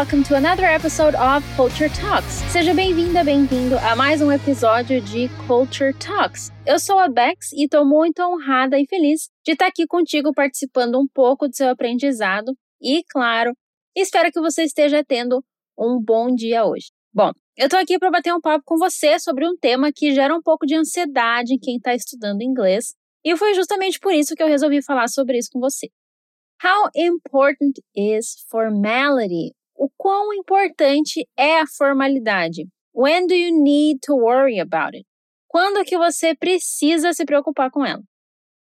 welcome to another episode of Culture Talks. Seja bem-vinda, bem-vindo a mais um episódio de Culture Talks. Eu sou a Bex e estou muito honrada e feliz de estar aqui contigo participando um pouco do seu aprendizado e, claro, espero que você esteja tendo um bom dia hoje. Bom, eu estou aqui para bater um papo com você sobre um tema que gera um pouco de ansiedade em quem está estudando inglês, e foi justamente por isso que eu resolvi falar sobre isso com você. How important is formality? O quão importante é a formalidade? When do you need to worry about it? Quando que você precisa se preocupar com ela?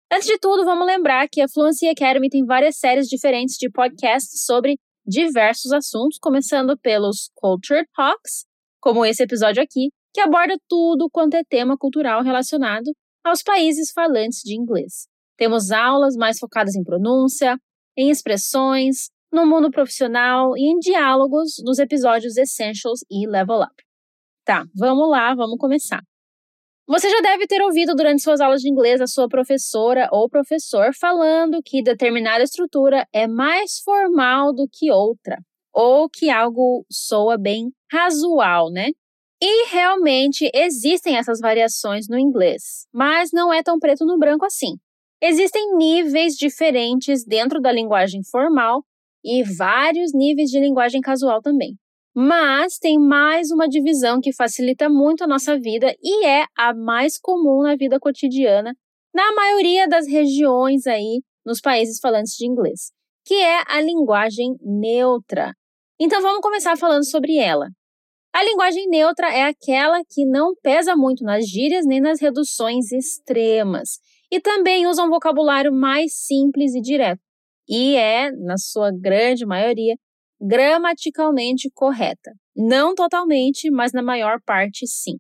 Antes de tudo, vamos lembrar que a Fluency Academy tem várias séries diferentes de podcasts sobre diversos assuntos, começando pelos Culture Talks, como esse episódio aqui, que aborda tudo quanto é tema cultural relacionado aos países falantes de inglês. Temos aulas mais focadas em pronúncia, em expressões, no mundo profissional e em diálogos nos episódios Essentials e Level Up. Tá, vamos lá, vamos começar. Você já deve ter ouvido durante suas aulas de inglês a sua professora ou professor falando que determinada estrutura é mais formal do que outra, ou que algo soa bem casual, né? E realmente existem essas variações no inglês, mas não é tão preto no branco assim. Existem níveis diferentes dentro da linguagem formal e vários níveis de linguagem casual também. Mas tem mais uma divisão que facilita muito a nossa vida e é a mais comum na vida cotidiana, na maioria das regiões aí nos países falantes de inglês, que é a linguagem neutra. Então vamos começar falando sobre ela. A linguagem neutra é aquela que não pesa muito nas gírias nem nas reduções extremas e também usa um vocabulário mais simples e direto. E é, na sua grande maioria, gramaticalmente correta. Não totalmente, mas na maior parte sim.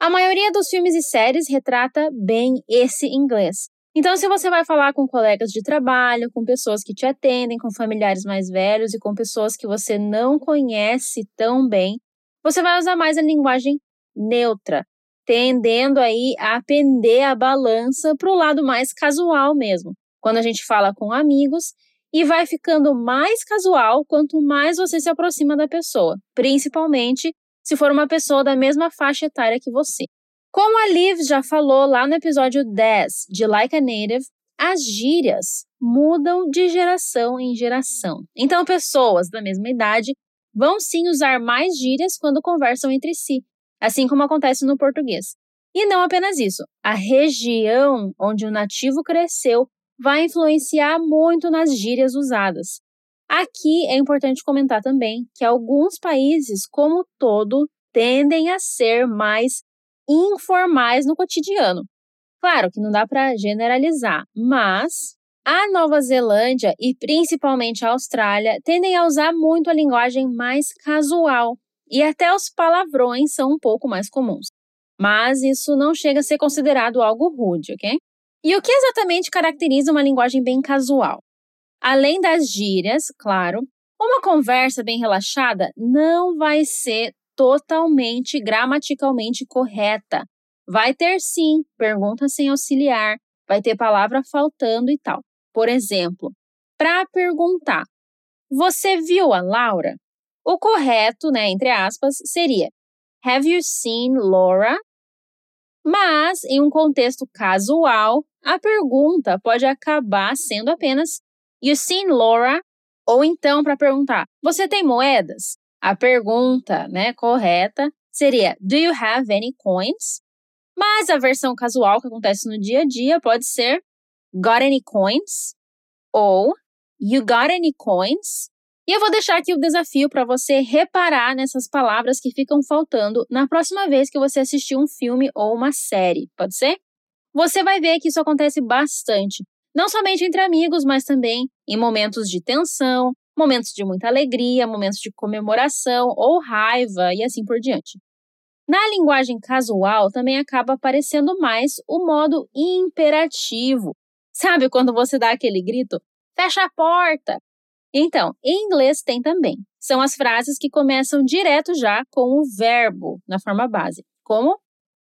A maioria dos filmes e séries retrata bem esse inglês. Então, se você vai falar com colegas de trabalho, com pessoas que te atendem, com familiares mais velhos e com pessoas que você não conhece tão bem, você vai usar mais a linguagem neutra, tendendo aí a pender a balança para o lado mais casual mesmo. Quando a gente fala com amigos e vai ficando mais casual quanto mais você se aproxima da pessoa, principalmente se for uma pessoa da mesma faixa etária que você. Como a Liv já falou lá no episódio 10 de Like a Native, as gírias mudam de geração em geração. Então, pessoas da mesma idade vão sim usar mais gírias quando conversam entre si, assim como acontece no português. E não apenas isso, a região onde o nativo cresceu vai influenciar muito nas gírias usadas. Aqui é importante comentar também que alguns países, como todo, tendem a ser mais informais no cotidiano. Claro que não dá para generalizar, mas a Nova Zelândia e principalmente a Austrália tendem a usar muito a linguagem mais casual e até os palavrões são um pouco mais comuns. Mas isso não chega a ser considerado algo rude, ok? E o que exatamente caracteriza uma linguagem bem casual? Além das gírias, claro, uma conversa bem relaxada não vai ser totalmente gramaticalmente correta. Vai ter sim pergunta sem auxiliar, vai ter palavra faltando e tal. Por exemplo, para perguntar: Você viu a Laura? O correto, né, entre aspas, seria Have you seen Laura? Mas, em um contexto casual, a pergunta pode acabar sendo apenas You seen Laura? Ou então, para perguntar, você tem moedas? A pergunta né, correta seria Do you have any coins? Mas a versão casual que acontece no dia a dia pode ser Got any coins? Ou You got any coins? E eu vou deixar aqui o desafio para você reparar nessas palavras que ficam faltando na próxima vez que você assistir um filme ou uma série, pode ser? Você vai ver que isso acontece bastante, não somente entre amigos, mas também em momentos de tensão, momentos de muita alegria, momentos de comemoração ou raiva e assim por diante. Na linguagem casual também acaba aparecendo mais o modo imperativo. Sabe quando você dá aquele grito? Fecha a porta! Então, em inglês tem também. São as frases que começam direto já com o verbo na forma base, como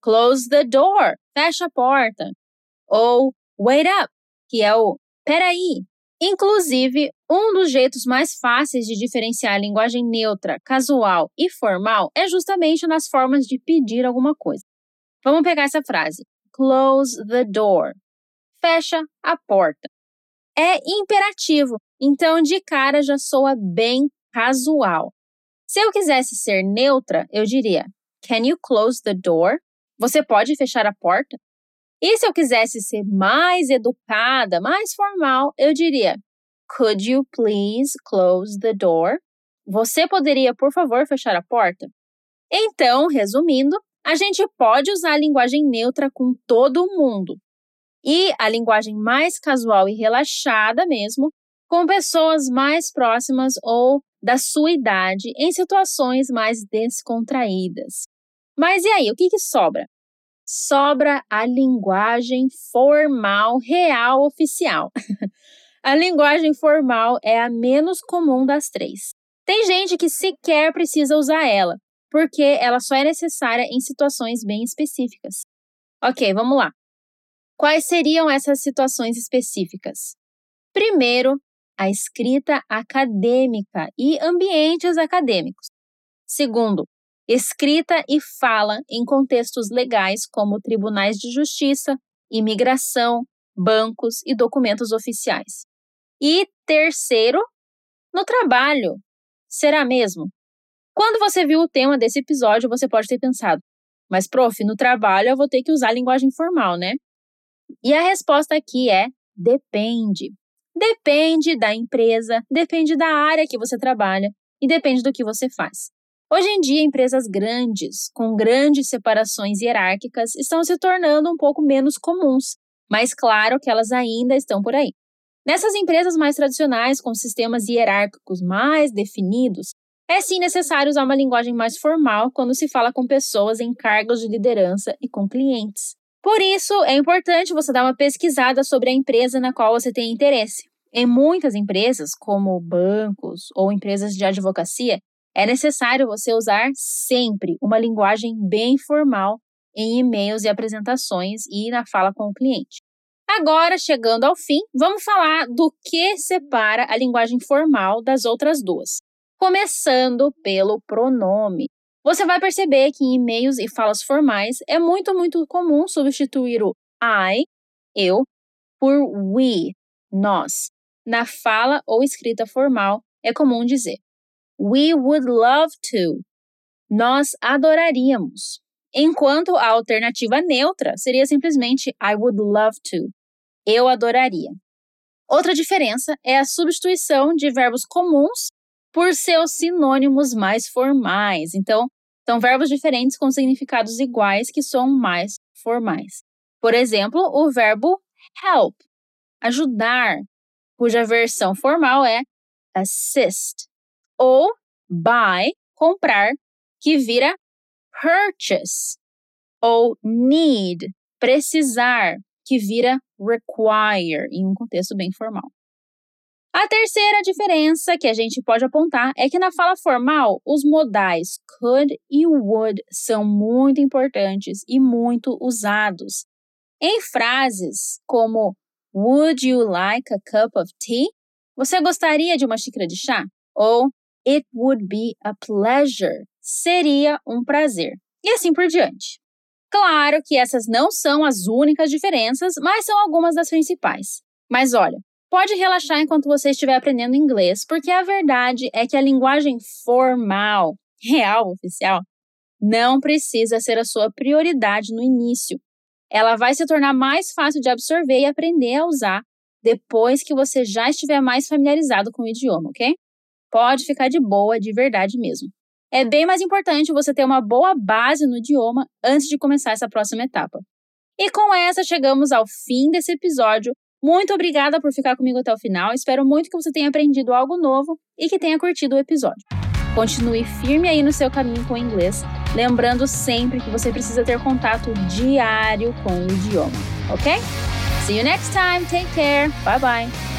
close the door, fecha a porta, ou wait up, que é o peraí, Inclusive, um dos jeitos mais fáceis de diferenciar a linguagem neutra, casual e formal é justamente nas formas de pedir alguma coisa. Vamos pegar essa frase: close the door. Fecha a porta. É imperativo, então de cara já soa bem casual. Se eu quisesse ser neutra, eu diria: Can you close the door? Você pode fechar a porta? E se eu quisesse ser mais educada, mais formal, eu diria: Could you please close the door? Você poderia, por favor, fechar a porta? Então, resumindo, a gente pode usar a linguagem neutra com todo mundo. E a linguagem mais casual e relaxada mesmo, com pessoas mais próximas ou da sua idade em situações mais descontraídas. Mas e aí, o que, que sobra? sobra a linguagem formal real oficial. a linguagem formal é a menos comum das três. Tem gente que sequer precisa usar ela, porque ela só é necessária em situações bem específicas. Ok, vamos lá. Quais seriam essas situações específicas? Primeiro, a escrita acadêmica e ambientes acadêmicos. Segundo, escrita e fala em contextos legais como tribunais de justiça, imigração, bancos e documentos oficiais. E terceiro, no trabalho. Será mesmo? Quando você viu o tema desse episódio, você pode ter pensado: mas, prof, no trabalho eu vou ter que usar linguagem formal, né? E a resposta aqui é: depende. Depende da empresa, depende da área que você trabalha e depende do que você faz. Hoje em dia, empresas grandes, com grandes separações hierárquicas, estão se tornando um pouco menos comuns, mas claro que elas ainda estão por aí. Nessas empresas mais tradicionais, com sistemas hierárquicos mais definidos, é sim necessário usar uma linguagem mais formal quando se fala com pessoas em cargos de liderança e com clientes. Por isso, é importante você dar uma pesquisada sobre a empresa na qual você tem interesse. Em muitas empresas, como bancos ou empresas de advocacia, é necessário você usar sempre uma linguagem bem formal em e-mails e apresentações e na fala com o cliente. Agora, chegando ao fim, vamos falar do que separa a linguagem formal das outras duas. Começando pelo pronome. Você vai perceber que em e-mails e falas formais é muito, muito comum substituir o I, eu, por we, nós. Na fala ou escrita formal, é comum dizer We would love to. Nós adoraríamos. Enquanto a alternativa neutra seria simplesmente I would love to. Eu adoraria. Outra diferença é a substituição de verbos comuns por seus sinônimos mais formais. Então, são verbos diferentes com significados iguais que são mais formais. Por exemplo, o verbo help, ajudar, cuja versão formal é assist ou buy, comprar, que vira purchase, ou need, precisar, que vira require, em um contexto bem formal. A terceira diferença que a gente pode apontar é que na fala formal, os modais could e would são muito importantes e muito usados. Em frases como Would you like a cup of tea? Você gostaria de uma xícara de chá? Ou It would be a pleasure. Seria um prazer. E assim por diante. Claro que essas não são as únicas diferenças, mas são algumas das principais. Mas olha, pode relaxar enquanto você estiver aprendendo inglês, porque a verdade é que a linguagem formal, real, oficial, não precisa ser a sua prioridade no início. Ela vai se tornar mais fácil de absorver e aprender a usar depois que você já estiver mais familiarizado com o idioma, ok? Pode ficar de boa, de verdade mesmo. É bem mais importante você ter uma boa base no idioma antes de começar essa próxima etapa. E com essa chegamos ao fim desse episódio. Muito obrigada por ficar comigo até o final. Espero muito que você tenha aprendido algo novo e que tenha curtido o episódio. Continue firme aí no seu caminho com o inglês, lembrando sempre que você precisa ter contato diário com o idioma, ok? See you next time. Take care. Bye bye.